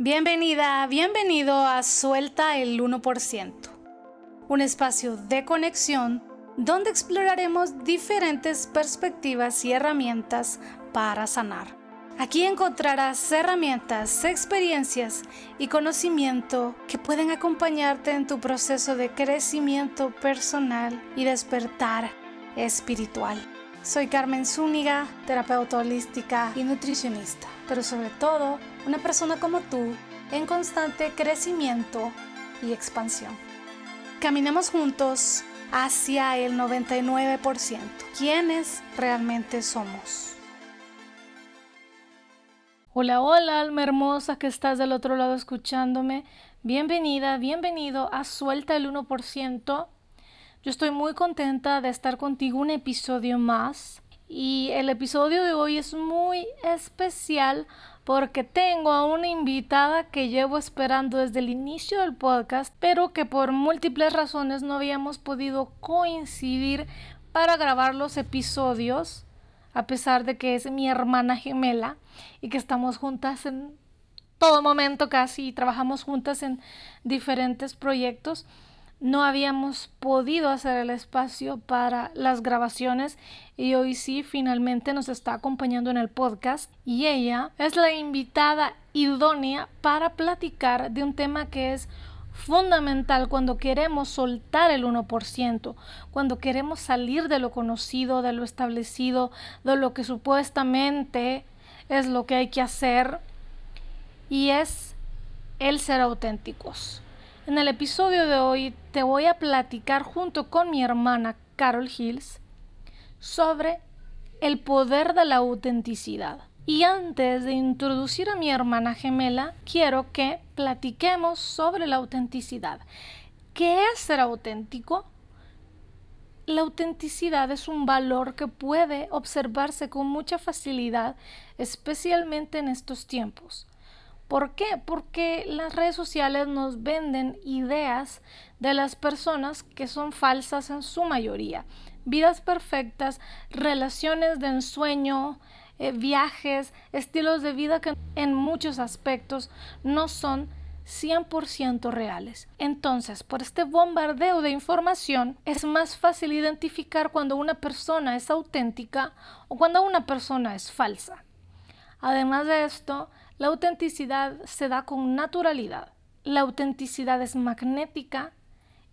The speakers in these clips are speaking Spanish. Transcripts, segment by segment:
Bienvenida, bienvenido a Suelta el 1%, un espacio de conexión donde exploraremos diferentes perspectivas y herramientas para sanar. Aquí encontrarás herramientas, experiencias y conocimiento que pueden acompañarte en tu proceso de crecimiento personal y despertar espiritual. Soy Carmen Zúñiga, terapeuta holística y nutricionista, pero sobre todo una persona como tú en constante crecimiento y expansión. Caminemos juntos hacia el 99%, ¿Quiénes realmente somos. Hola, hola, alma hermosa que estás del otro lado escuchándome. Bienvenida, bienvenido a Suelta el 1%. Yo estoy muy contenta de estar contigo un episodio más. Y el episodio de hoy es muy especial porque tengo a una invitada que llevo esperando desde el inicio del podcast, pero que por múltiples razones no habíamos podido coincidir para grabar los episodios, a pesar de que es mi hermana gemela y que estamos juntas en todo momento casi y trabajamos juntas en diferentes proyectos no habíamos podido hacer el espacio para las grabaciones y hoy sí finalmente nos está acompañando en el podcast y ella es la invitada idónea para platicar de un tema que es fundamental cuando queremos soltar el 1%, cuando queremos salir de lo conocido, de lo establecido, de lo que supuestamente es lo que hay que hacer y es el ser auténticos. En el episodio de hoy te voy a platicar junto con mi hermana Carol Hills sobre el poder de la autenticidad. Y antes de introducir a mi hermana gemela, quiero que platiquemos sobre la autenticidad. ¿Qué es ser auténtico? La autenticidad es un valor que puede observarse con mucha facilidad, especialmente en estos tiempos. ¿Por qué? Porque las redes sociales nos venden ideas de las personas que son falsas en su mayoría. Vidas perfectas, relaciones de ensueño, eh, viajes, estilos de vida que en muchos aspectos no son 100% reales. Entonces, por este bombardeo de información, es más fácil identificar cuando una persona es auténtica o cuando una persona es falsa. Además de esto, la autenticidad se da con naturalidad. La autenticidad es magnética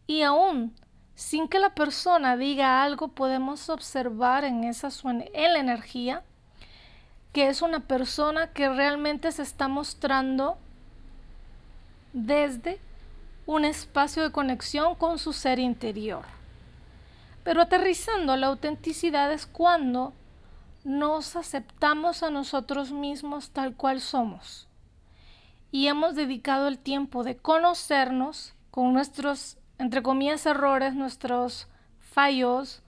y aún sin que la persona diga algo podemos observar en esa en la energía que es una persona que realmente se está mostrando desde un espacio de conexión con su ser interior. Pero aterrizando la autenticidad es cuando nos aceptamos a nosotros mismos tal cual somos. Y hemos dedicado el tiempo de conocernos con nuestros, entre comillas, errores, nuestros fallos,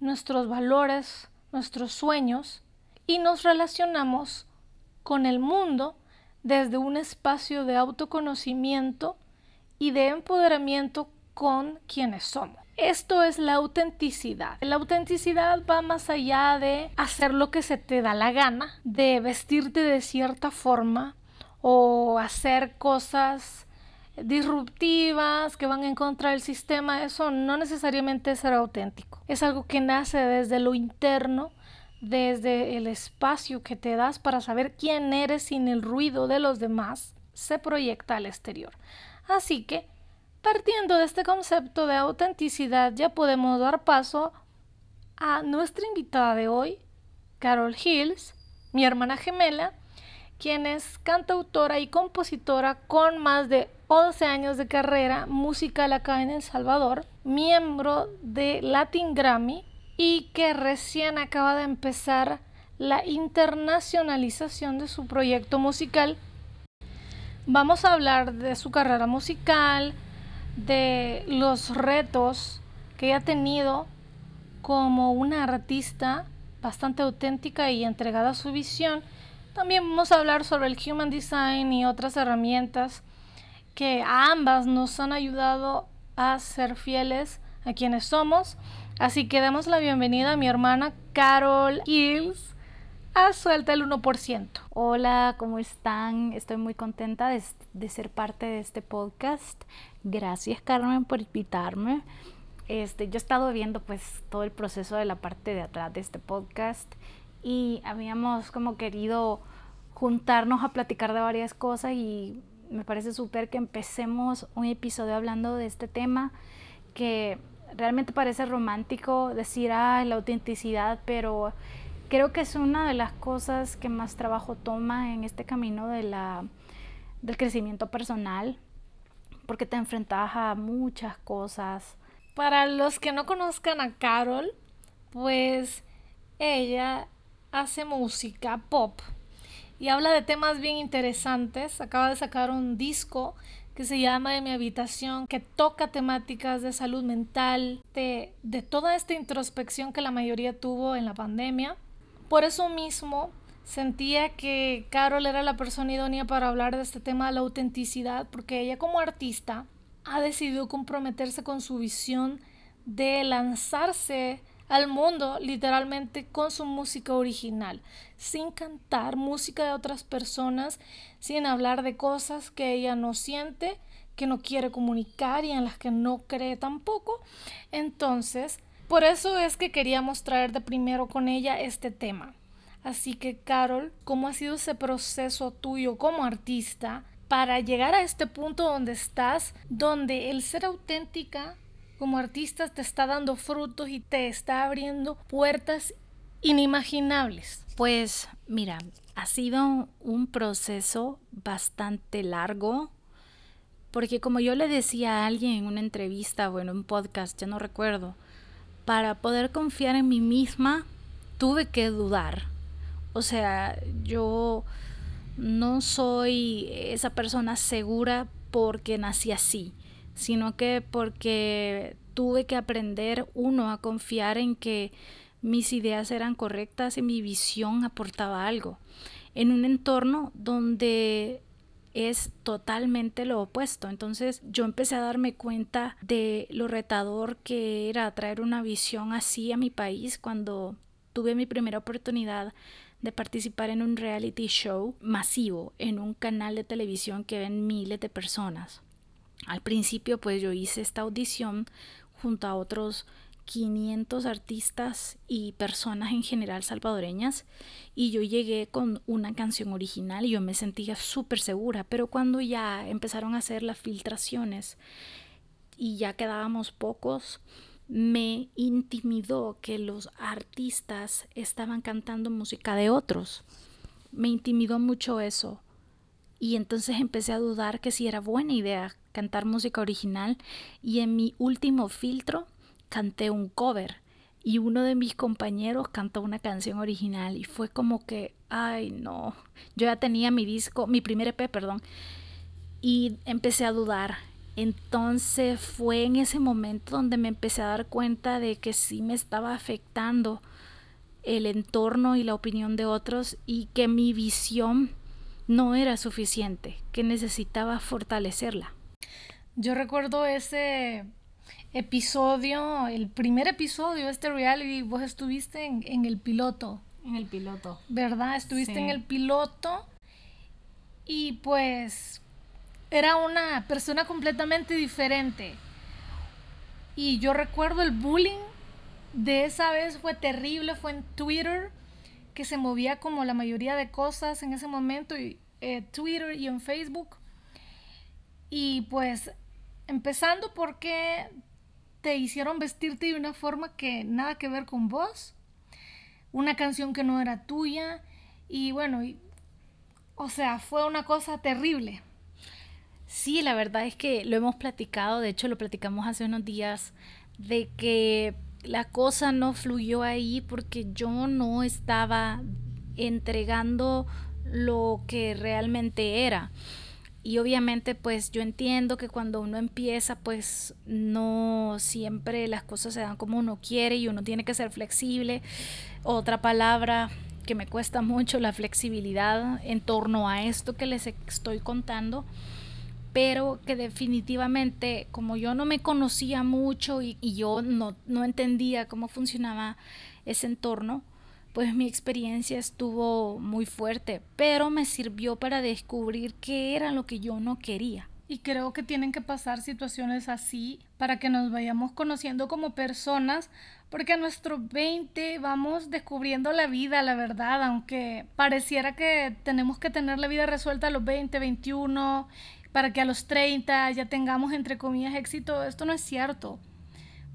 nuestros valores, nuestros sueños, y nos relacionamos con el mundo desde un espacio de autoconocimiento y de empoderamiento con quienes somos. Esto es la autenticidad. La autenticidad va más allá de hacer lo que se te da la gana, de vestirte de cierta forma o hacer cosas disruptivas que van en contra del sistema. Eso no necesariamente es ser auténtico. Es algo que nace desde lo interno, desde el espacio que te das para saber quién eres sin el ruido de los demás, se proyecta al exterior. Así que Partiendo de este concepto de autenticidad ya podemos dar paso a nuestra invitada de hoy, Carol Hills, mi hermana gemela, quien es cantautora y compositora con más de 11 años de carrera musical acá en El Salvador, miembro de Latin Grammy y que recién acaba de empezar la internacionalización de su proyecto musical. Vamos a hablar de su carrera musical, de los retos que ha tenido como una artista bastante auténtica y entregada a su visión. También vamos a hablar sobre el Human Design y otras herramientas que ambas nos han ayudado a ser fieles a quienes somos. Así que damos la bienvenida a mi hermana Carol Hills a Suelta el 1%. Hola, ¿cómo están? Estoy muy contenta de, de, ser parte de este podcast. Gracias Carmen por invitarme. Este, yo he estado viendo pues todo el proceso de la parte de atrás de este podcast y habíamos como querido juntarnos a platicar de varias cosas y me parece súper que empecemos un episodio hablando de este tema que realmente parece romántico decir, ah, la autenticidad, pero creo que es una de las cosas que más trabajo toma en este camino de la, del crecimiento personal, porque te enfrentas a muchas cosas. Para los que no conozcan a Carol, pues ella hace música pop y habla de temas bien interesantes. Acaba de sacar un disco que se llama De mi habitación, que toca temáticas de salud mental, de, de toda esta introspección que la mayoría tuvo en la pandemia por eso mismo sentía que Carol era la persona idónea para hablar de este tema de la autenticidad, porque ella como artista ha decidido comprometerse con su visión de lanzarse al mundo literalmente con su música original, sin cantar música de otras personas, sin hablar de cosas que ella no siente, que no quiere comunicar y en las que no cree tampoco. Entonces, por eso es que queríamos traer de primero con ella este tema. Así que, Carol, ¿cómo ha sido ese proceso tuyo como artista para llegar a este punto donde estás, donde el ser auténtica como artista te está dando frutos y te está abriendo puertas inimaginables? Pues mira, ha sido un proceso bastante largo, porque como yo le decía a alguien en una entrevista o en un podcast, ya no recuerdo, para poder confiar en mí misma, tuve que dudar. O sea, yo no soy esa persona segura porque nací así, sino que porque tuve que aprender, uno, a confiar en que mis ideas eran correctas y mi visión aportaba algo. En un entorno donde es totalmente lo opuesto. Entonces yo empecé a darme cuenta de lo retador que era traer una visión así a mi país cuando tuve mi primera oportunidad de participar en un reality show masivo en un canal de televisión que ven miles de personas. Al principio pues yo hice esta audición junto a otros 500 artistas y personas en general salvadoreñas y yo llegué con una canción original y yo me sentía súper segura, pero cuando ya empezaron a hacer las filtraciones y ya quedábamos pocos, me intimidó que los artistas estaban cantando música de otros. Me intimidó mucho eso. Y entonces empecé a dudar que si era buena idea cantar música original y en mi último filtro canté un cover y uno de mis compañeros cantó una canción original y fue como que, ay no, yo ya tenía mi disco, mi primer EP, perdón, y empecé a dudar. Entonces fue en ese momento donde me empecé a dar cuenta de que sí me estaba afectando el entorno y la opinión de otros y que mi visión no era suficiente, que necesitaba fortalecerla. Yo recuerdo ese episodio, el primer episodio de este reality, vos estuviste en, el piloto. En el piloto. ¿Verdad? Estuviste en el piloto y pues era una persona completamente diferente. Y yo recuerdo el bullying de esa vez fue terrible, fue en Twitter, que se movía como la mayoría de cosas en ese momento, y, eh, Twitter y en Facebook. Y pues empezando porque te hicieron vestirte de una forma que nada que ver con vos, una canción que no era tuya y bueno, o sea, fue una cosa terrible. Sí, la verdad es que lo hemos platicado, de hecho lo platicamos hace unos días, de que la cosa no fluyó ahí porque yo no estaba entregando lo que realmente era y obviamente pues yo entiendo que cuando uno empieza pues no siempre las cosas se dan como uno quiere y uno tiene que ser flexible. Otra palabra que me cuesta mucho la flexibilidad en torno a esto que les estoy contando, pero que definitivamente como yo no me conocía mucho y, yo no, no entendía cómo funcionaba ese entorno, pues mi experiencia estuvo muy fuerte, pero me sirvió para descubrir qué era lo que yo no quería. Y creo que tienen que pasar situaciones así para que nos vayamos conociendo como personas, porque a nuestros 20 vamos descubriendo la vida, la verdad, aunque pareciera que tenemos que tener la vida resuelta a los 20, 21, para que a los 30 ya tengamos, entre comillas, éxito. Esto no es cierto,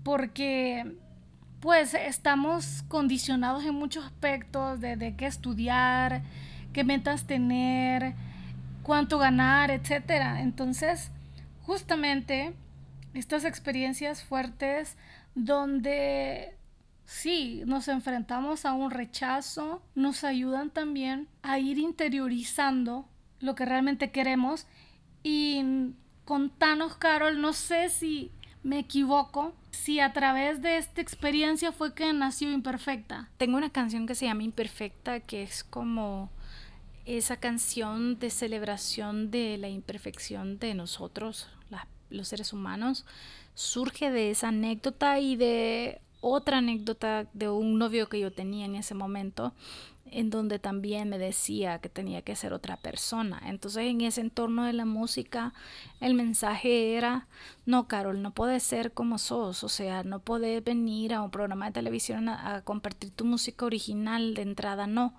porque pues estamos condicionados en muchos aspectos de, qué estudiar, qué metas tener, cuánto ganar, etc. Entonces, justamente estas experiencias fuertes donde sí nos enfrentamos a un rechazo, nos ayudan también a ir interiorizando lo que realmente queremos y contanos, Carol, no sé si me equivoco, si a través de esta experiencia fue que nació Imperfecta. Tengo una canción que se llama Imperfecta, que es como esa canción de celebración de la imperfección de nosotros, los seres humanos, surge de esa anécdota y de otra anécdota de un novio que yo tenía en ese momento, en donde también me decía que tenía que ser otra persona. Entonces en ese entorno de la música el mensaje era, no, Carol, no puedes ser como sos, o sea, no puedes venir a un programa de televisión a, compartir tu música original de entrada, no.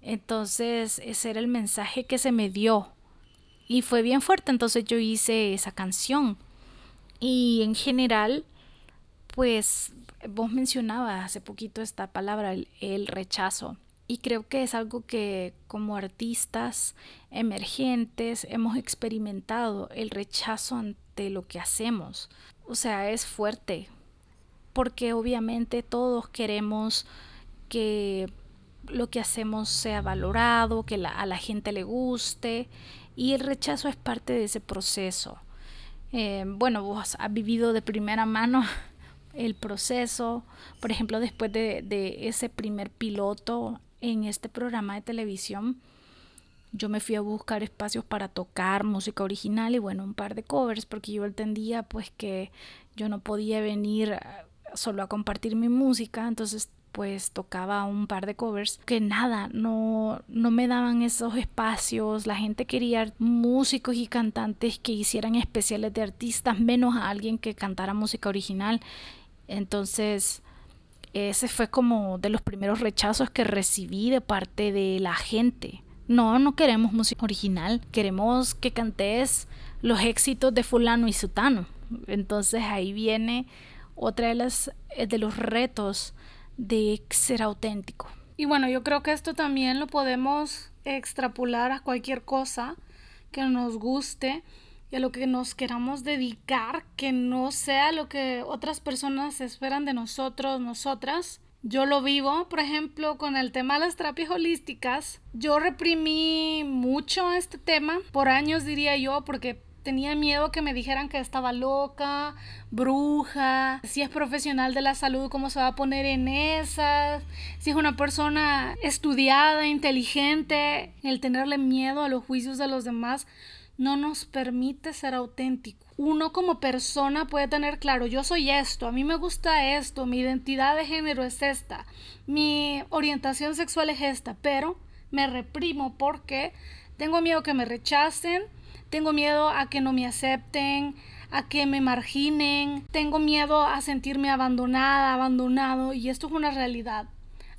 Entonces ese era el mensaje que se me dio y fue bien fuerte, entonces yo hice esa canción. Y en general, pues vos mencionabas hace poquito esta palabra, el rechazo. Y creo que es algo que como artistas emergentes hemos experimentado, el rechazo ante lo que hacemos. O sea, es fuerte, porque obviamente todos queremos que lo que hacemos sea valorado, que a la gente le guste, y el rechazo es parte de ese proceso. Eh, bueno, vos has vivido de primera mano el proceso, por ejemplo, después de, de ese primer piloto en este programa de televisión yo me fui a buscar espacios para tocar música original y bueno, un par de covers porque yo entendía pues que yo no podía venir solo a compartir mi música, entonces pues tocaba un par de covers que nada, no, no me daban esos espacios, la gente quería músicos y cantantes que hicieran especiales de artistas, menos a alguien que cantara música original. Entonces, ese fue como de los primeros rechazos que recibí de parte de la gente. No, no queremos música original, queremos que cantes los éxitos de fulano y sutano. Entonces ahí viene otra de las eh, de los retos de ser auténtico. Y bueno, yo creo que esto también lo podemos extrapolar a cualquier cosa que nos guste y a lo que nos queramos dedicar, que no sea lo que otras personas esperan de nosotros, nosotras. Yo lo vivo, por ejemplo, con el tema de las terapias holísticas. Yo reprimí mucho este tema, por años diría yo, porque tenía miedo que me dijeran que estaba loca, bruja, si es profesional de la salud, cómo se va a poner en esas, si es una persona estudiada, inteligente, el tenerle miedo a los juicios de los demás no nos permite ser auténtico. Uno como persona puede tener claro, yo soy esto, a mí me gusta esto, mi identidad de género es esta, mi orientación sexual es esta, pero me reprimo porque tengo miedo que me rechacen, tengo miedo a que no me acepten, a que me marginen, tengo miedo a sentirme abandonada, abandonado y esto es una realidad.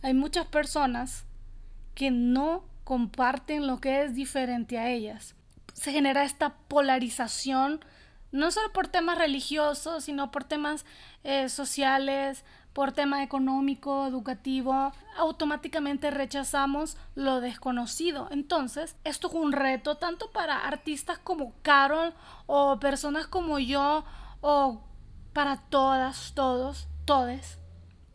Hay muchas personas que no comparten lo que es diferente a ellas se genera esta polarización, no solo por temas religiosos, sino por temas eh, sociales, por tema económico, educativo, automáticamente rechazamos lo desconocido. Entonces, esto es un reto tanto para artistas como Carol o personas como yo o para todas, todos, todes.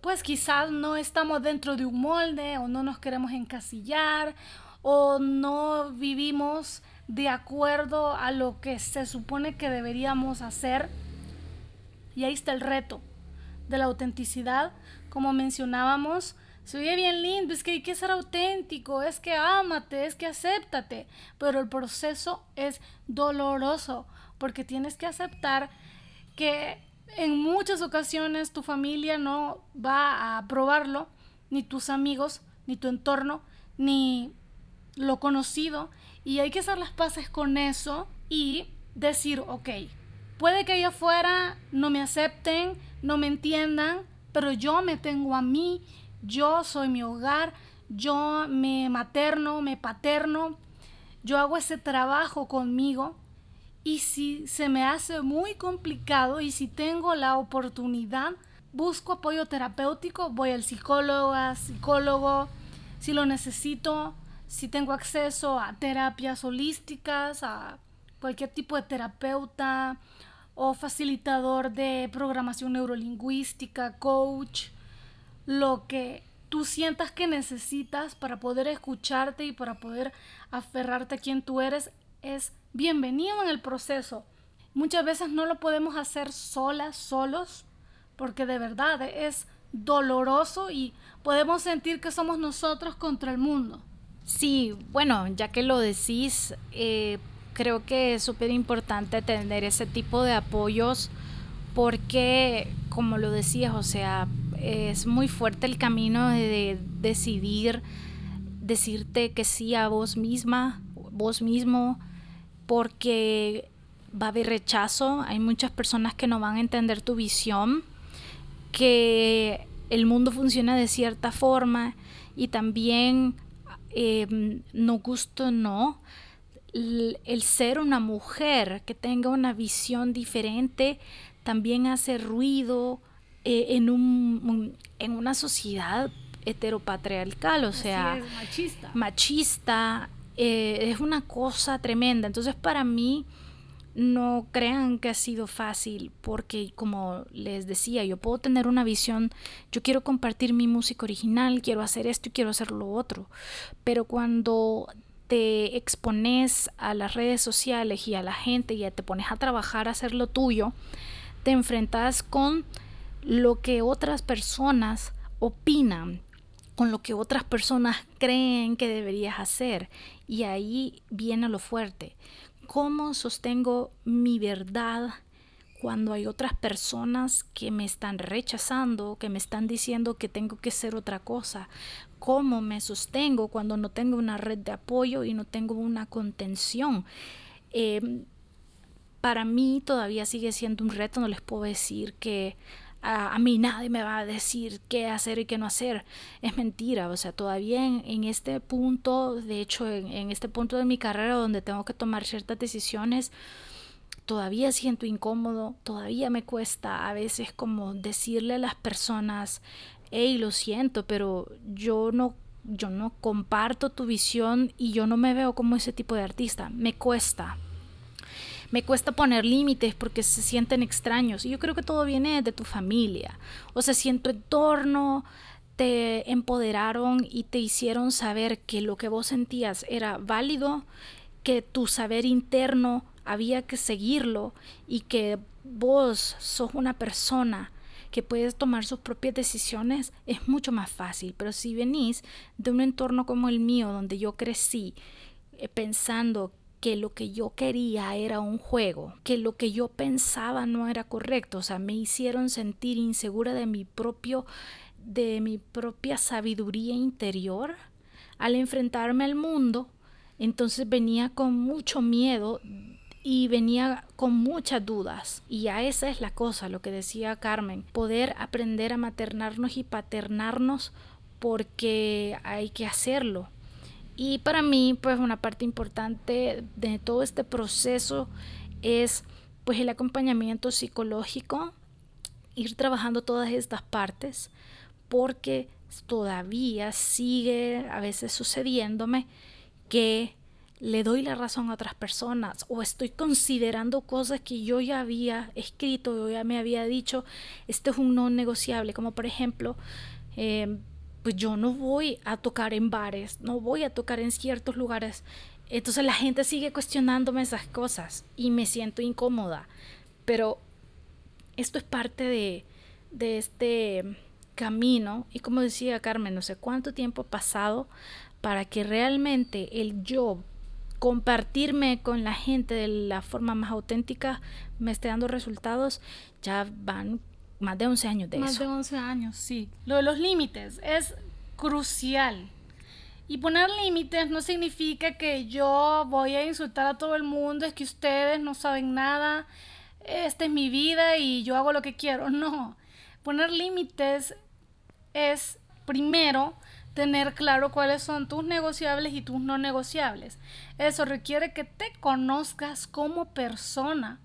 Pues quizás no estamos dentro de un molde o no nos queremos encasillar o no vivimos de acuerdo a lo que se supone que deberíamos hacer. Y ahí está el reto de la autenticidad. Como mencionábamos, se oye bien lindo, es que hay que ser auténtico, es que ámate, es que acéptate, pero el proceso es doloroso porque tienes que aceptar que en muchas ocasiones tu familia no va a aprobarlo, ni tus amigos, ni tu entorno, ni lo conocido. Y hay que hacer las paces con eso y decir, ok, puede que allá afuera no me acepten, no me entiendan, pero yo me tengo a mí, yo soy mi hogar, yo me materno, me paterno, yo hago ese trabajo conmigo. Y si se me hace muy complicado y si tengo la oportunidad, busco apoyo terapéutico, voy al psicólogo, psicólogo, si lo necesito, si tengo acceso a terapias holísticas, a cualquier tipo de terapeuta o facilitador de programación neurolingüística, coach, lo que tú sientas que necesitas para poder escucharte y para poder aferrarte a quien tú eres es bienvenido en el proceso. Muchas veces no lo podemos hacer solas, solos, porque de verdad es doloroso y podemos sentir que somos nosotros contra el mundo. Sí, bueno, ya que lo decís, eh, creo que es súper importante tener ese tipo de apoyos porque, como lo decías, o sea, es muy fuerte el camino de decidir, decirte que sí a vos misma, vos mismo, porque va a haber rechazo, hay muchas personas que no van a entender tu visión, que el mundo funciona de cierta forma y también em, no gusto no el, ser una mujer que tenga una visión diferente también hace ruido eh, en, un, en una sociedad heteropatriarcal, o sea, machista. machista eh, es una cosa tremenda. Entonces para mí no crean que ha sido fácil porque como les decía, yo puedo tener una visión, yo quiero compartir mi música original, quiero hacer esto y quiero hacer lo otro, pero cuando te expones a las redes sociales y a la gente y te pones a trabajar a hacer lo tuyo, te enfrentas con lo que otras personas opinan, con lo que otras personas creen que deberías hacer. Y ahí viene lo fuerte. ¿Cómo sostengo mi verdad cuando hay otras personas que me están rechazando, que me están diciendo que tengo que ser otra cosa? ¿Cómo me sostengo cuando no tengo una red de apoyo y no tengo una contención? Em, para mí todavía sigue siendo un reto, no les puedo decir que a, mí nadie me va a decir qué hacer y qué no hacer. Es mentira, o sea, todavía en, este punto, de hecho, en, este punto de mi carrera donde tengo que tomar ciertas decisiones, todavía siento incómodo, todavía me cuesta a veces como decirle a las personas, hey, lo siento, pero yo no yo no comparto tu visión y yo no me veo como ese tipo de artista. Me cuesta, me cuesta poner límites porque se sienten extraños. Y yo creo que todo viene de tu familia. O sea, si en tu entorno te empoderaron y te hicieron saber que lo que vos sentías era válido, que tu saber interno había que seguirlo y que vos sos una persona que puedes tomar sus propias decisiones, es mucho más fácil. Pero si venís de un entorno como el mío, donde yo crecí eh, pensando que lo que yo quería era un juego, que lo que yo pensaba no era correcto, o sea, me hicieron sentir insegura de mi propio de mi propia sabiduría interior. Al enfrentarme al mundo, entonces venía con mucho miedo y venía con muchas dudas. Y a esa es la cosa, lo que decía Carmen, poder aprender a maternarnos y paternarnos porque hay que hacerlo, y para mí, pues una parte importante de todo este proceso es pues el acompañamiento psicológico, ir trabajando todas estas partes, porque todavía sigue a veces sucediéndome que le doy la razón a otras personas o estoy considerando cosas que yo ya había escrito, yo ya me había dicho, esto es un no negociable, como por ejemplo, eh, pues yo no voy a tocar en bares, no voy a tocar en ciertos lugares. Entonces la gente sigue cuestionándome esas cosas y me siento incómoda. Pero esto es parte de, de este camino y como decía Carmen, no sé cuánto tiempo ha pasado para que realmente el yo compartirme con la gente de la forma más auténtica me esté dando resultados, ya van más de 11 años de eso. Más de 11 años, sí. Lo de los límites es crucial. Y poner límites no significa que yo voy a insultar a todo el mundo, es que ustedes no saben nada, esta es mi vida y yo hago lo que quiero. No, poner límites es primero tener claro cuáles son tus negociables y tus no negociables. Eso requiere que te conozcas como persona,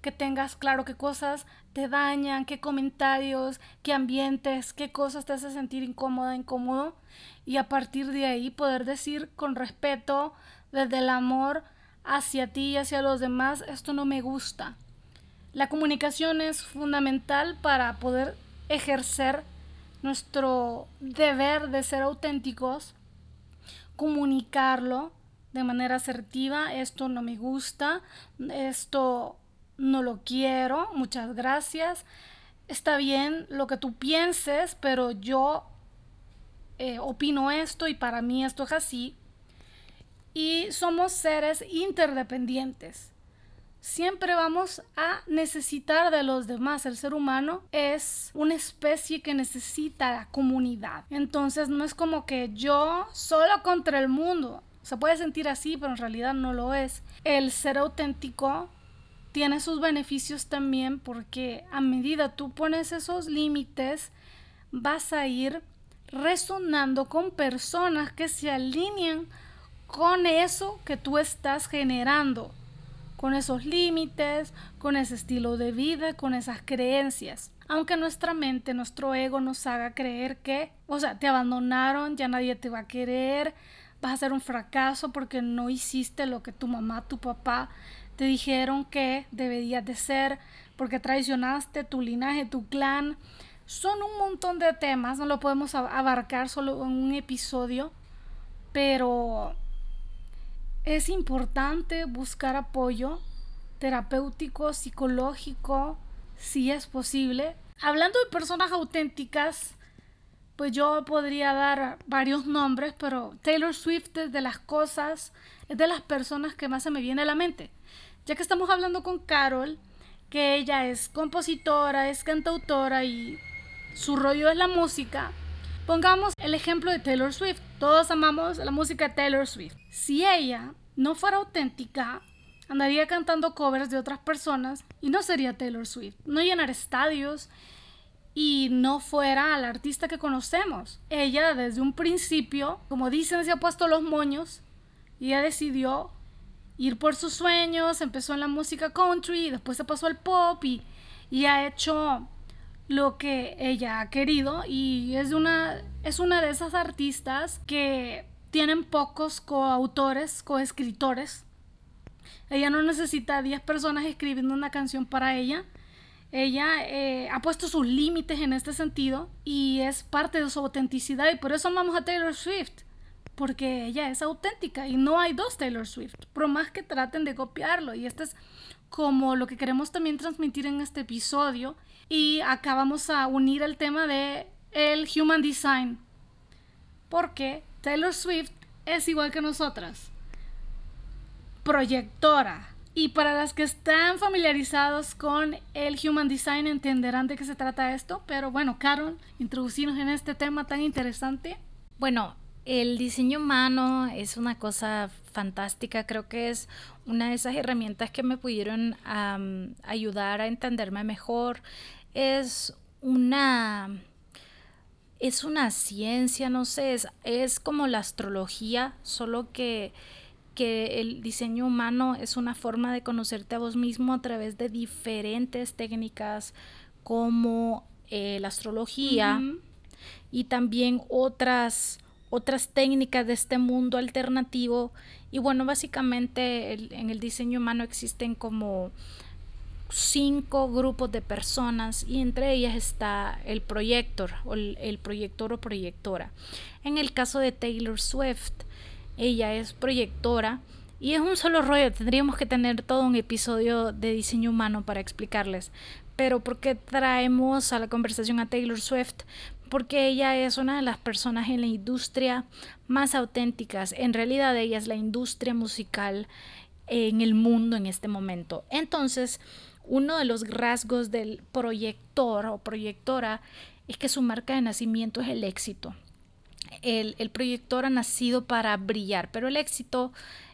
que tengas claro qué cosas te dañan, qué comentarios, qué ambientes, qué cosas te hace sentir incómoda, incómodo y a partir de ahí poder decir con respeto, desde el amor hacia ti y hacia los demás, esto no me gusta. La comunicación es fundamental para poder ejercer nuestro deber de ser auténticos, comunicarlo de manera asertiva, esto no me gusta, esto no lo quiero, muchas gracias, está bien lo que tú pienses, pero yo eh, opino esto y para mí esto es así. Y somos seres interdependientes siempre vamos a necesitar de los demás. El ser humano es una especie que necesita la comunidad. Entonces no es como que yo solo contra el mundo. Se puede sentir así, pero en realidad no lo es. El ser auténtico tiene sus beneficios también porque a medida tú pones esos límites, vas a ir resonando con personas que se alinean con eso que tú estás generando con esos límites, con ese estilo de vida, con esas creencias. Aunque nuestra mente, nuestro ego nos haga creer que, o sea, te abandonaron, ya nadie te va a querer, vas a ser un fracaso porque no hiciste lo que tu mamá, tu papá te dijeron que deberías de ser, porque traicionaste tu linaje, tu clan. Son un montón de temas, no lo podemos abarcar solo en un episodio, pero es importante buscar apoyo terapéutico, psicológico, si es posible. Hablando de personas auténticas, pues yo podría dar varios nombres, pero Taylor Swift es de las cosas, es de las personas que más se me viene a la mente. Ya que estamos hablando con Carol, que ella es compositora, es cantautora y su rollo es la música, pongamos el ejemplo de Taylor Swift. Todos amamos la música de Taylor Swift. Si ella no fuera auténtica, andaría cantando covers de otras personas y no sería Taylor Swift. No llenar estadios y no fuera la artista que conocemos. Ella desde un principio, como dicen, se ha puesto los moños y ella decidió ir por sus sueños, empezó en la música country, después se pasó al pop y, y ha hecho lo que ella ha querido y es una, es una de esas artistas que tienen pocos coautores, coescritores. Ella no necesita 10 personas escribiendo una canción para ella. Ella eh, ha puesto sus límites en este sentido y es parte de su autenticidad y por eso amamos a Taylor Swift. Porque ella es auténtica y no hay dos Taylor Swift, por más que traten de copiarlo. Y este es como lo que queremos también transmitir en este episodio y acá vamos a unir el tema de el human design porque Taylor Swift es igual que nosotras proyectora y para las que están familiarizados con el Human Design entenderán de qué se trata esto, pero bueno, Carol, introducirnos en este tema tan interesante. Bueno, el diseño humano es una cosa fantástica, creo que es una de esas herramientas que me pudieron ayudar a entenderme mejor, es una es una ciencia, no sé, es, es como la astrología, solo que, que el diseño humano es una forma de conocerte a vos mismo a través de diferentes técnicas como eh, la astrología y también otras otras técnicas de este mundo alternativo y bueno básicamente en el diseño humano existen como cinco grupos de personas y entre ellas está el proyector o el, proyector o proyectora. En el caso de Taylor Swift, ella es proyectora y es un solo rollo, tendríamos que tener todo un episodio de diseño humano para explicarles. Pero ¿por qué traemos a la conversación a Taylor Swift? Porque ella es una de las personas en la industria más auténticas. En realidad ella es la industria musical en el mundo en este momento. Entonces, uno de los rasgos del proyector o proyectora es que su marca de nacimiento es el éxito. el, el proyector ha nacido para brillar, pero el éxito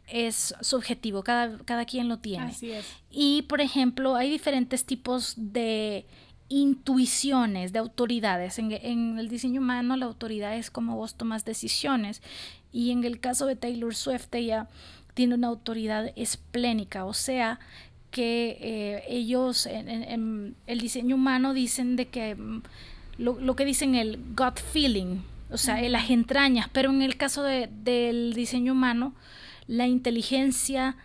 es subjetivo, cada, cada quien lo tiene. Así es. Y, por ejemplo, hay diferentes tipos de intuiciones, de autoridades. En, en, el diseño humano la autoridad es como vos tomas decisiones. Y en el caso de Taylor Swift, ella tiene una autoridad esplénica, o sea, que eh, ellos en, en, el diseño humano dicen de que mm, lo, lo que dicen el gut feeling, o sea, las entrañas, pero en el caso de, del diseño humano, la inteligencia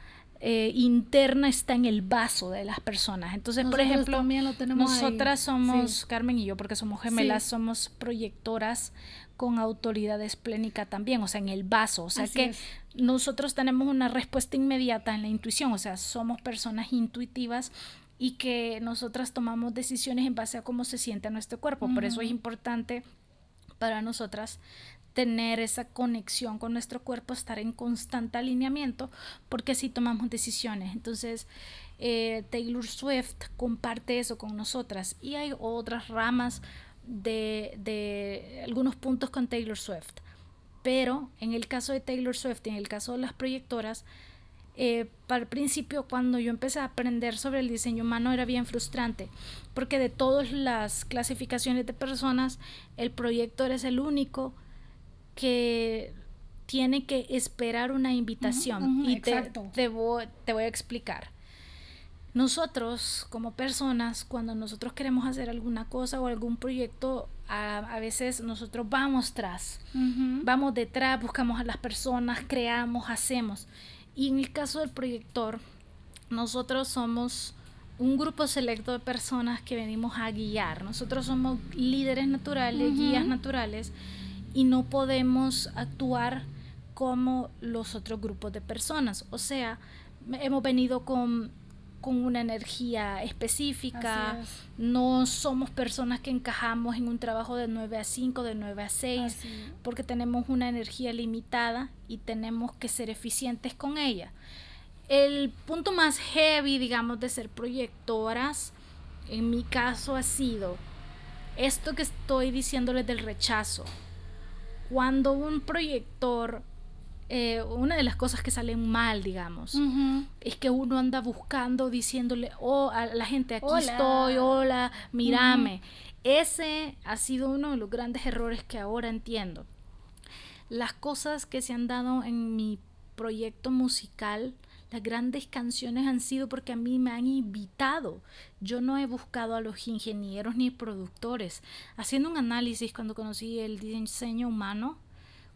eh, interna está en el vaso de las personas. Entonces, Nosotros por ejemplo, lo nosotras ahí. somos, Sí. Carmen y yo, porque somos gemelas, Sí. somos proyectoras con autoridad esplénica también, o sea, en el vaso. O sea Así que es. nosotros tenemos una respuesta inmediata en la intuición, o sea, somos personas intuitivas y que nosotras tomamos decisiones en base a cómo se siente nuestro cuerpo. Por eso es importante para nosotras tener esa conexión con nuestro cuerpo, estar en constante alineamiento, porque así tomamos decisiones. Entonces, eh, Taylor Swift comparte eso con nosotras y hay otras ramas de, de algunos puntos con Taylor Swift. Pero en el caso de Taylor Swift, en el caso de las proyectoras, eh, para el principio cuando yo empecé a aprender sobre el diseño humano era bien frustrante, porque de todas las clasificaciones de personas, el proyector es el único que tiene que esperar una invitación. Ujú, ujú, y te, te voy, te voy a explicar. Nosotros, como personas, cuando nosotros queremos hacer alguna cosa o algún proyecto, a, a veces nosotros vamos tras, Ujú. vamos detrás, buscamos a las personas, creamos, hacemos. Y en el caso del proyector, nosotros somos un grupo selecto de personas que venimos a guiar. Nosotros somos líderes naturales, guías naturales, y no podemos actuar como los otros grupos de personas. O sea, hemos venido con, con una energía específica, es. no somos personas que encajamos en un trabajo de 9 a 5, de 9 a 6, Así. porque tenemos una energía limitada y tenemos que ser eficientes con ella. El punto más heavy, digamos, de ser proyectoras, en mi caso ha sido esto que estoy diciéndoles del rechazo. Cuando un proyector, eh, una de las cosas que salen mal, digamos, Ujú. es que uno anda buscando, diciéndole, oh, a la gente, aquí Hola. estoy, hola, mírame. Ese ha sido uno de los grandes errores que ahora entiendo. Las cosas que se han dado en mi proyecto musical, las grandes canciones han sido porque a mí me han invitado. Yo no he buscado a los ingenieros ni productores. Haciendo un análisis cuando conocí el diseño humano,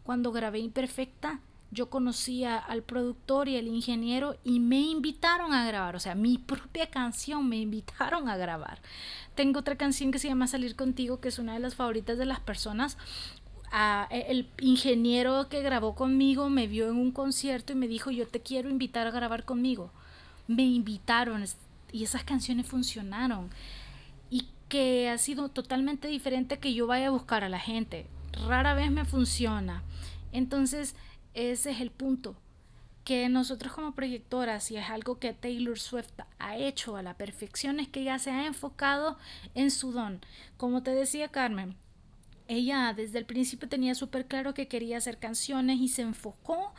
cuando grabé Imperfecta, yo conocía al productor y al ingeniero y me invitaron a grabar, o sea, mi propia canción me invitaron a grabar. Tengo otra canción que se llama Salir contigo, que es una de las favoritas de las personas. Ah, el ingeniero que grabó conmigo me vio en un concierto y me dijo, yo te quiero invitar a grabar conmigo. Me invitaron y esas canciones funcionaron. Y que ha sido totalmente diferente que yo vaya a buscar a la gente. Rara vez me funciona. Entonces, ese es el punto. Que nosotros como proyectoras, y es algo que Taylor Swift ha hecho a la perfección, es que ella se ha enfocado en su don. Como te decía Carmen, ella desde el principio tenía súper claro que quería hacer canciones y se enfocó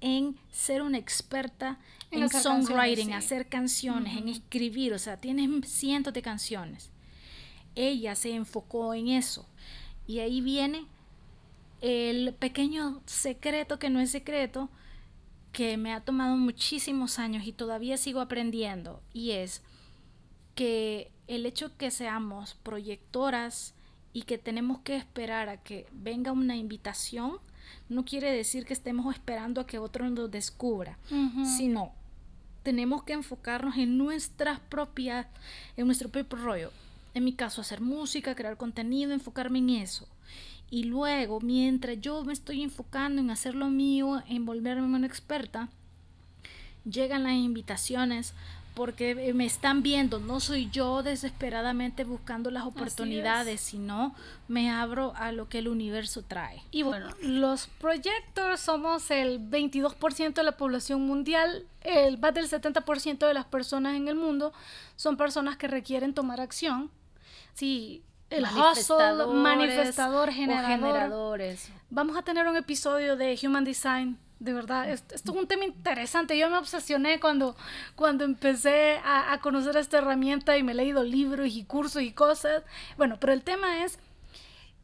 en ser una experta En songwriting, sí. hacer canciones, en escribir, o sea, tienes cientos de canciones. Ella se enfocó en eso. Y ahí viene el pequeño secreto que no es secreto, que me ha tomado muchísimos años y todavía sigo aprendiendo, y es que el hecho que seamos proyectoras y que tenemos que esperar a que venga una invitación, no quiere decir que estemos esperando a que otro nos descubra, Ujú. sino tenemos que enfocarnos en nuestras propias, en nuestro propio rollo. En mi caso, hacer música, crear contenido, enfocarme en eso. Y luego, mientras yo me estoy enfocando en hacer lo mío, en volverme una experta, llegan las invitaciones porque me están viendo, no soy yo desesperadamente buscando las oportunidades, sino me abro a lo que el universo trae. Y bueno, los projectors somos el 22% de la población mundial, el más del 70% de las personas en el mundo son personas que requieren tomar acción. Sí, el hustle, manifestador, generador. generadores. Vamos a tener un episodio de Human Design. De verdad, esto, es un tema interesante. Yo me obsesioné cuando, cuando empecé a, a conocer esta herramienta y me he leído libros y cursos y cosas. Bueno, pero el tema es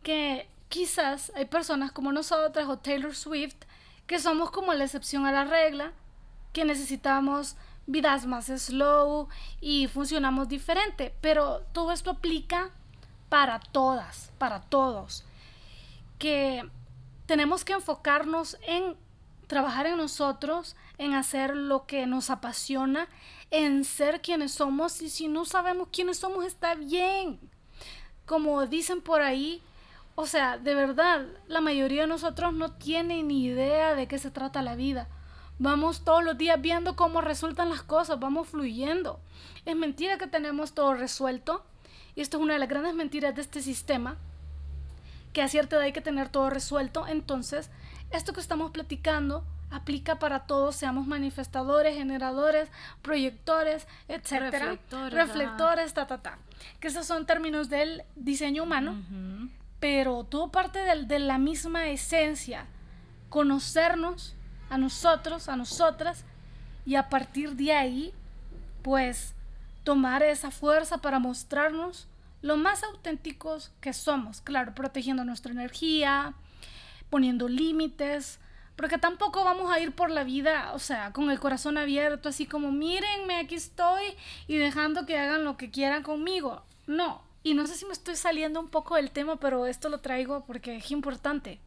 que quizás hay personas como nosotras o Taylor Swift que somos como la excepción a la regla, que necesitamos vidas más slow y funcionamos diferente, pero todo esto aplica para todas, para todos, que tenemos que enfocarnos en trabajar en nosotros, en hacer lo que nos apasiona, en ser quienes somos y si no sabemos quiénes somos está bien. Como dicen por ahí, o sea, de verdad, la mayoría de nosotros no tiene ni idea de qué se trata la vida. Vamos todos los días viendo cómo resultan las cosas, vamos fluyendo. Es mentira que tenemos todo resuelto. Y esto es una de las grandes mentiras de este sistema, que a cierta edad hay que tener todo resuelto. Entonces, esto que estamos platicando aplica para todos, seamos manifestadores, generadores, proyectores, etcétera, reflectores, reflectores ta, ta, ta. Que esos son términos del diseño humano pero todo parte de, la misma esencia, conocernos a nosotros, a nosotras, y a partir de ahí, pues tomar esa fuerza para mostrarnos lo más auténticos que somos, claro, protegiendo nuestra energía, poniendo límites, porque tampoco vamos a ir por la vida, o sea, con el corazón abierto, así como, mírenme, aquí estoy, y dejando que hagan lo que quieran conmigo. No, y no sé si me estoy saliendo un poco del tema, pero esto lo traigo porque es importante.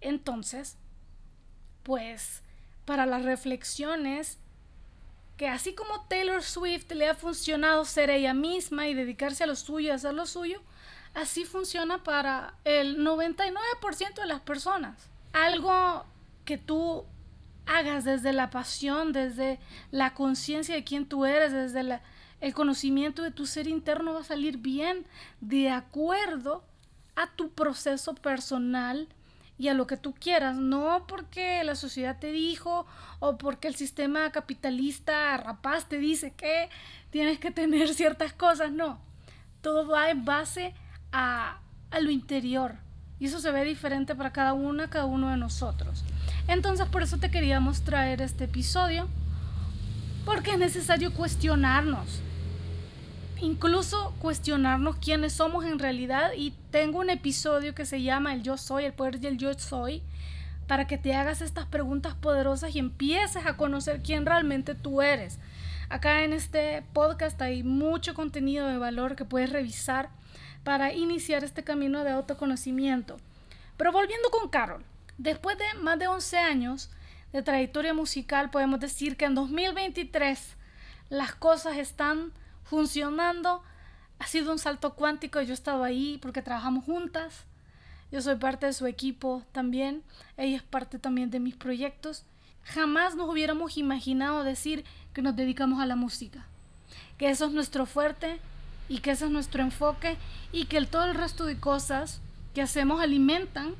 Entonces, pues para las reflexiones, que así como Taylor Swift le ha funcionado ser ella misma y dedicarse a lo suyo y hacer lo suyo, así funciona para el 99% de las personas. Algo que tú hagas desde la pasión, desde la conciencia de quién tú eres, desde el conocimiento de tu ser interno va a salir bien de acuerdo a tu proceso personal y a lo que tú quieras, no porque la sociedad te dijo o porque el sistema capitalista rapaz te dice que tienes que tener ciertas cosas, no. Todo va en base a lo interior y eso se ve diferente para cada una, cada uno de nosotros. Entonces por eso te queríamos traer este episodio, porque es necesario cuestionarnos incluso cuestionarnos quiénes somos en realidad y tengo un episodio que se llama El yo soy, el poder del yo soy, para que te hagas estas preguntas poderosas y empieces a conocer quién realmente tú eres. Acá en este podcast hay mucho contenido de valor que puedes revisar para iniciar este camino de autoconocimiento. Pero volviendo con Carol, después de más de 11 años de trayectoria musical, podemos decir que en 2023 las cosas están funcionando. Ha sido un salto cuántico, yo he estado ahí porque trabajamos juntas. Yo soy parte de su equipo también. Ella es parte también de mis proyectos. Jamás nos hubiéramos imaginado decir que nos dedicamos a la música. Que eso es nuestro fuerte y que ese es nuestro enfoque y que el, todo el resto de cosas que hacemos alimentan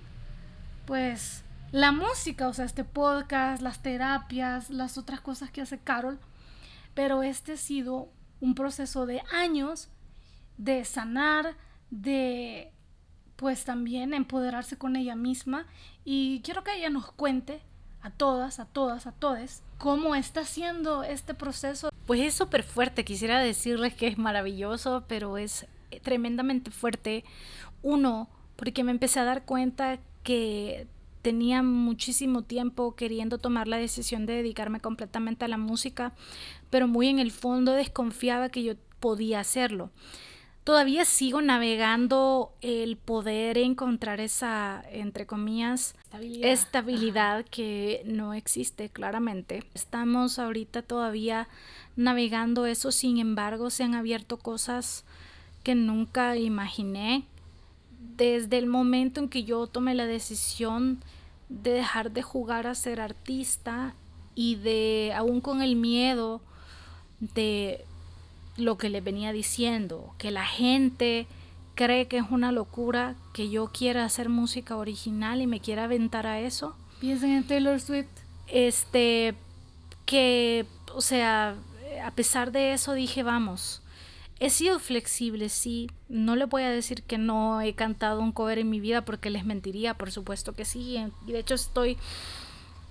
pues la música, o sea, este podcast, las terapias, las otras cosas que hace Carol. Pero este ha sido un proceso de años de sanar, de pues también empoderarse con ella misma y quiero que ella nos cuente a todas, a todas, a todes cómo está haciendo este proceso. Pues es súper fuerte, quisiera decirles que es maravilloso, pero es tremendamente fuerte. Uno, porque me empecé a dar cuenta que tenía muchísimo tiempo queriendo tomar la decisión de dedicarme completamente a la música, pero muy en el fondo desconfiaba que yo podía hacerlo. Todavía sigo navegando el poder encontrar esa, entre comillas, estabilidad, estabilidad que no existe claramente. Estamos ahorita todavía navegando eso, sin embargo se han abierto cosas que nunca imaginé desde el momento en que yo tomé la decisión de dejar de jugar a ser artista y de, aún con el miedo de lo que le venía diciendo, que la gente cree que es una locura que yo quiera hacer música original y me quiera aventar a eso. Piensen en Taylor Swift. Este, que, o sea, a pesar de eso dije, vamos, He sido flexible, sí. No le voy a decir que no he cantado un cover en mi vida porque les mentiría, por supuesto que sí. Y de hecho estoy,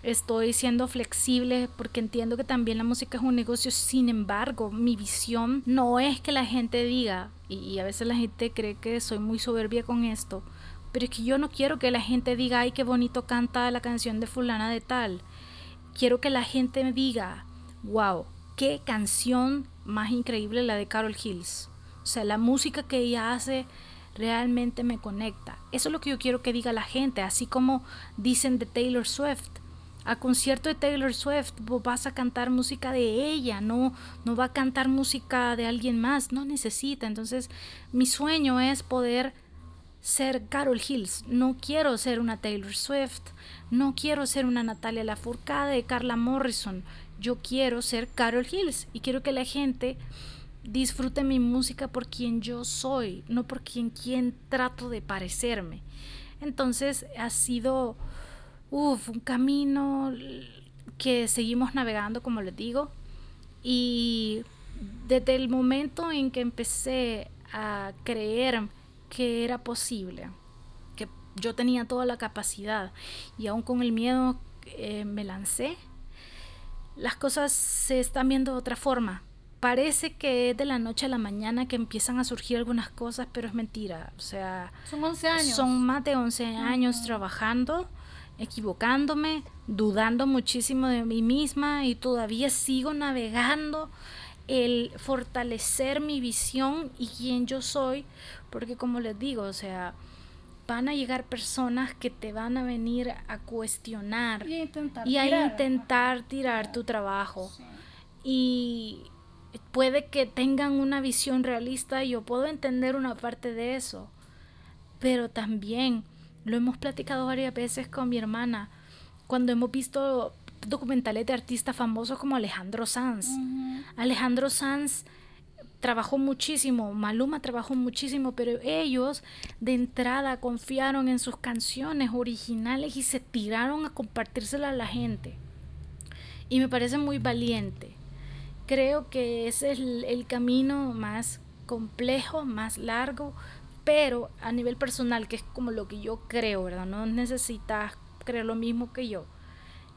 estoy siendo flexible porque entiendo que también la música es un negocio. Sin embargo, mi visión no es que la gente diga, y a veces la gente cree que soy muy soberbia con esto, pero es que yo no quiero que la gente diga, ay, qué bonito canta la canción de fulana de tal. Quiero que la gente me diga, wow, qué canción más increíble la de Carol Hills. O sea, la música que ella hace realmente me conecta. Eso es lo que yo quiero que diga la gente, así como dicen de Taylor Swift. A concierto de Taylor Swift vas a cantar música de ella, no, no va a cantar música de alguien más, no necesita. Entonces, mi sueño es poder ser Carol Hills. No quiero ser una Taylor Swift, no quiero ser una Natalia Lafourcade de Carla Morrison yo quiero ser Carol Hills y quiero que la gente disfrute mi música por quien yo soy, no por quien, quien trato de parecerme. Entonces ha sido un camino que seguimos navegando, como les digo, y desde el momento en que empecé a creer que era posible, que yo tenía toda la capacidad y aún con el miedo eh, me lancé, las cosas se están viendo de otra forma. Parece que es de la noche a la mañana que empiezan a surgir algunas cosas, pero es mentira. O sea, son 11 años. Son más de 11 años trabajando, equivocándome, dudando muchísimo de mí misma y todavía sigo navegando el fortalecer mi visión y quién yo soy, porque como les digo, o sea, van a llegar personas que te van a venir a cuestionar y a intentar, y a tirar. intentar tirar tu trabajo. Y puede que tengan una visión realista, yo puedo entender una parte de eso, pero también lo hemos platicado varias veces con mi hermana, cuando hemos visto documentales de artistas famosos como Alejandro Sanz. Alejandro Sanz trabajó muchísimo, Maluma trabajó muchísimo, pero ellos de entrada confiaron en sus canciones originales y se tiraron a compartírselas a la gente. Y me parece muy valiente. Creo que ese es el, el camino más complejo, más largo, pero a nivel personal, que es como lo que yo creo, ¿verdad? No necesitas creer lo mismo que yo.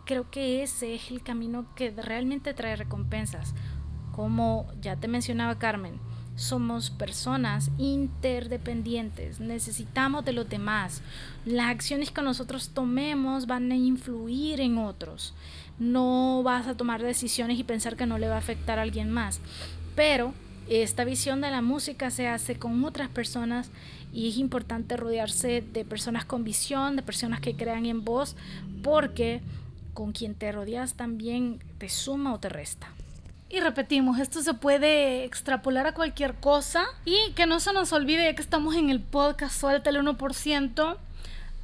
Creo que ese es el camino que realmente trae recompensas como ya te mencionaba Carmen, somos personas interdependientes, necesitamos de los demás. Las acciones que nosotros tomemos van a influir en otros. No vas a tomar decisiones y pensar que no le va a afectar a alguien más. Pero esta visión de la música se hace con otras personas y es importante rodearse de personas con visión, de personas que crean en vos, porque con quien te rodeas también te suma o te resta. Y repetimos, esto se puede extrapolar a cualquier cosa y que no se nos olvide que estamos en el podcast Suelta el 1%.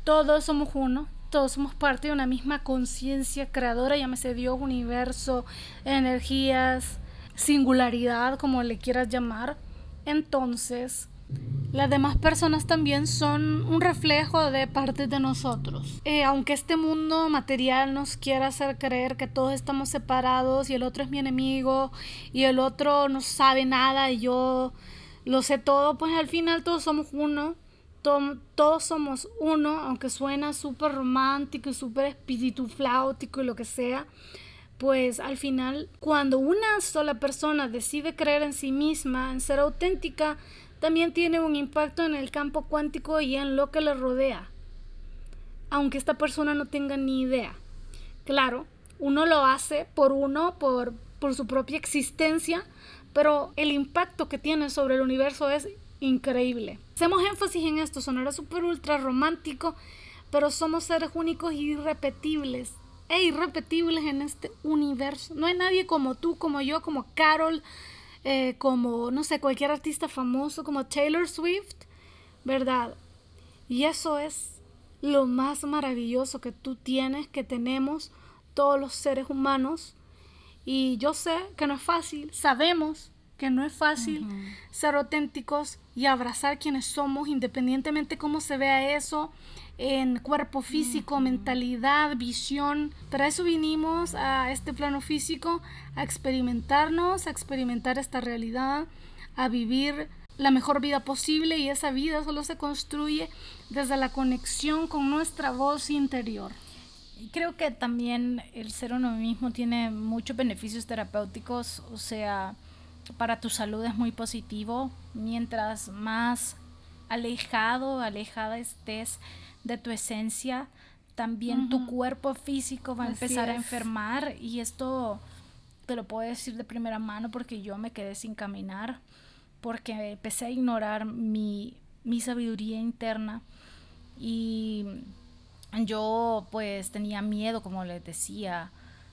Todos somos uno, todos somos parte de una misma conciencia creadora, llámese Dios, universo, energías, singularidad, como le quieras llamar. Entonces, las demás personas también son un reflejo de parte de nosotros. Eh, aunque este mundo material nos quiera hacer creer que todos estamos separados y el otro es mi enemigo y el otro no sabe nada y yo lo sé todo, pues al final todos somos uno. todos somos uno, aunque suena súper romántico y súper espíritu flautico y lo que sea pues al final cuando una sola persona decide creer en sí misma, en ser auténtica, también tiene un impacto en el campo cuántico y en lo que le rodea, aunque esta persona no tenga ni idea. Claro, uno lo hace por uno, por, por su propia existencia, pero el impacto que tiene sobre el universo es increíble. Hacemos énfasis en esto, sonará súper ultra romántico, pero somos seres únicos y irrepetibles, e irrepetibles en este universo. No hay nadie como tú, como yo, como Carol, eh, como, no sé, cualquier artista famoso, como Taylor Swift, ¿verdad? Y eso es lo más maravilloso que tú tienes, que tenemos todos los seres humanos. Y yo sé que no es fácil, sabemos que no es fácil ser auténticos y abrazar quienes somos, independientemente cómo se vea eso, en cuerpo físico, mentalidad, visión. Para eso vinimos a este plano físico, a experimentarnos, a experimentar esta realidad, a vivir la mejor vida posible y esa vida solo se construye desde la conexión con nuestra voz interior. Creo que también el ser uno mismo tiene muchos beneficios terapéuticos, o sea, para tu salud es muy positivo. Mientras más alejado, alejada estés de tu esencia, también tu cuerpo físico va a empezar a enfermar. Y esto te lo puedo decir de primera mano porque yo me quedé sin caminar, porque empecé a ignorar mi, mi sabiduría interna. Y yo pues tenía miedo, como les decía,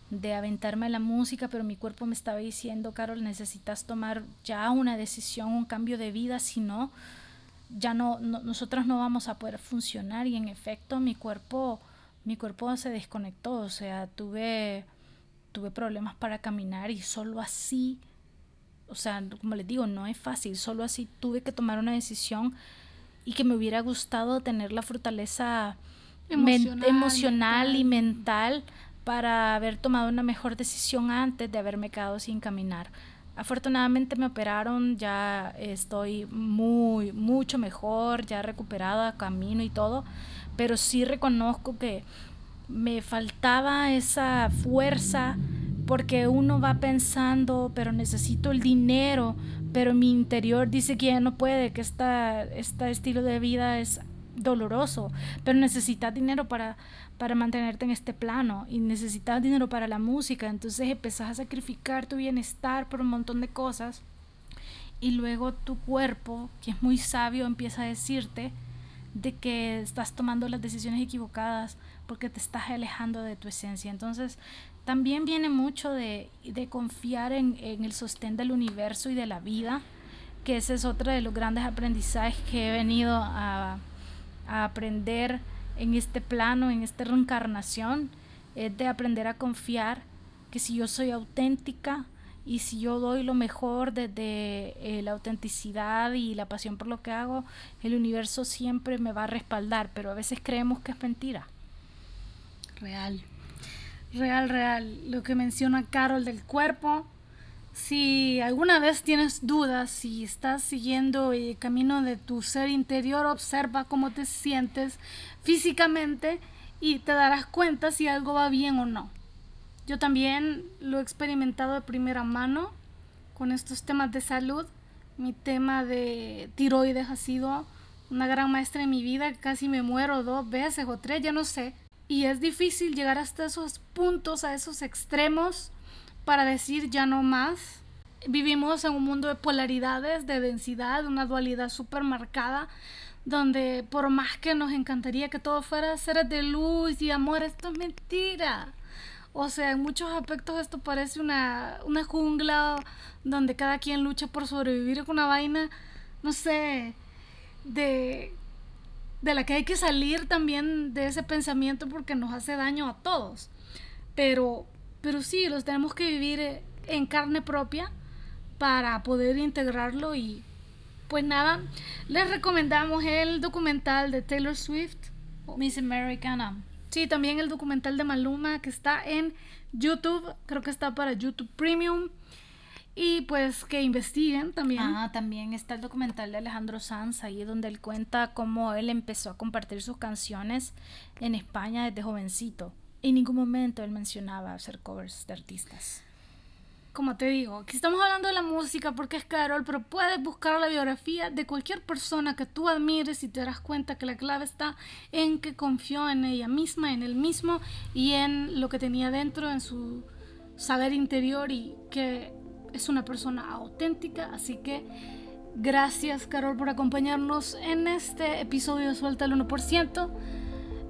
de aventarme a la música, pero mi cuerpo me estaba diciendo, Carol, necesitas tomar ya una decisión, un cambio de vida, si no, ya no, nosotros no vamos a poder funcionar y en efecto mi cuerpo, mi cuerpo se desconectó, o sea, tuve, tuve problemas para caminar y solo así, o sea, como les digo, no es fácil, solo así tuve que tomar una decisión y que me hubiera gustado tener la fortaleza emocional, y mental para haber tomado una mejor decisión antes de haberme quedado sin caminar. Afortunadamente me operaron, ya estoy muy, mucho mejor, ya recuperada, camino y todo, pero sí reconozco que me faltaba esa fuerza porque uno va pensando, pero necesito el dinero, pero mi interior dice que ya no puede, que esta, este estilo de vida es doloroso, pero necesitas dinero para, para mantenerte en este plano y necesitas dinero para la música, entonces empezás a sacrificar tu bienestar por un montón de cosas y luego tu cuerpo, que es muy sabio, empieza a decirte de que estás tomando las decisiones equivocadas porque te estás alejando de tu esencia. Entonces, también viene mucho de, de confiar en, en el sostén del universo y de la vida, que ese es otro de los grandes aprendizajes que he venido a a aprender en este plano, en esta reencarnación, es de aprender a confiar que si yo soy auténtica y si yo doy lo mejor desde eh, la autenticidad y la pasión por lo que hago, el universo siempre me va a respaldar, pero a veces creemos que es mentira. Real, real, real. Lo que menciona Carol del cuerpo, si alguna vez tienes dudas, si estás siguiendo el camino de tu ser interior, observa cómo te sientes físicamente y te darás cuenta si algo va bien o no. Yo también lo he experimentado de primera mano con estos temas de salud. Mi tema de tiroides ha sido una gran maestra en mi vida, casi me muero dos veces o tres, ya no sé. Y es difícil llegar hasta esos puntos, a esos extremos para decir ya no más. Vivimos en un mundo de polaridades, de densidad, una dualidad súper marcada, donde por más que nos encantaría que todo fuera seres de luz y amor, esto es mentira. O sea, en muchos aspectos esto parece una, una jungla donde cada quien lucha por sobrevivir con una vaina, no sé, de, de la que hay que salir también de ese pensamiento porque nos hace daño a todos. Pero pero sí, los tenemos que vivir eh, en carne propia para poder integrarlo y pues nada, les recomendamos el documental de Taylor Swift. Miss Americana. Sí, también el documental de Maluma que está en YouTube, creo que está para YouTube Premium. Y pues que investiguen también. Ah, también está el documental de Alejandro Sanz, ahí donde él cuenta cómo él empezó a compartir sus canciones en España desde jovencito en ningún momento él mencionaba hacer covers de artistas. Como te digo, aquí estamos hablando de la música porque es Carol, pero puedes buscar la biografía de cualquier persona que tú admires y te darás cuenta que la clave está en que confió en ella misma, en él mismo y en lo que tenía dentro, en su saber interior y que es una persona auténtica. Así que gracias Carol por acompañarnos en este episodio de Suelta el 1%.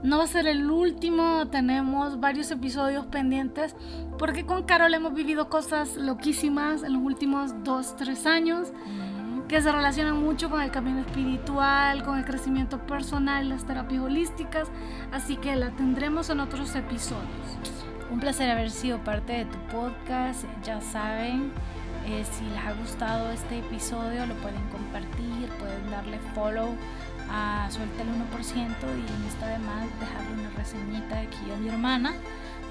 No va a ser el último, tenemos varios episodios pendientes porque con Carol hemos vivido cosas loquísimas en los últimos dos, tres años que se relacionan mucho con el camino espiritual, con el crecimiento personal las terapias holísticas, así que la tendremos en otros episodios. Un placer haber sido parte de tu podcast, ya saben, eh, si les ha gustado este episodio lo pueden compartir, pueden darle follow a Suelta el 1% y no está de más dejarle una reseñita aquí a mi hermana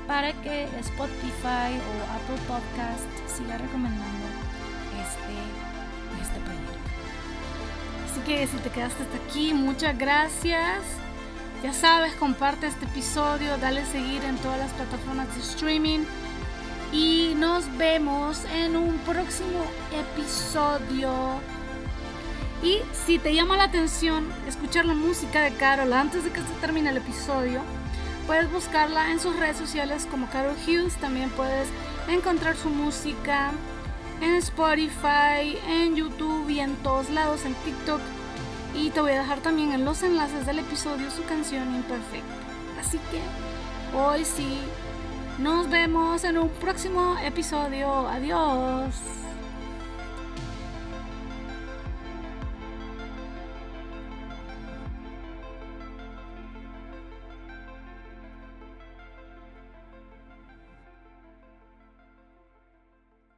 para que Spotify o Apple Podcast siga recomendando este, este proyecto. Así que si te quedaste hasta aquí, muchas gracias. Ya sabes, comparte este episodio, dale seguir en todas las plataformas de streaming y nos vemos en un próximo episodio. Y si te llama la atención escuchar la música de Carol antes de que se termine el episodio, puedes buscarla en sus redes sociales como Carol Hughes. También puedes encontrar su música en Spotify, en YouTube y en todos lados, en TikTok. Y te voy a dejar también en los enlaces del episodio su canción Imperfecta. Así que hoy sí, nos vemos en un próximo episodio. Adiós.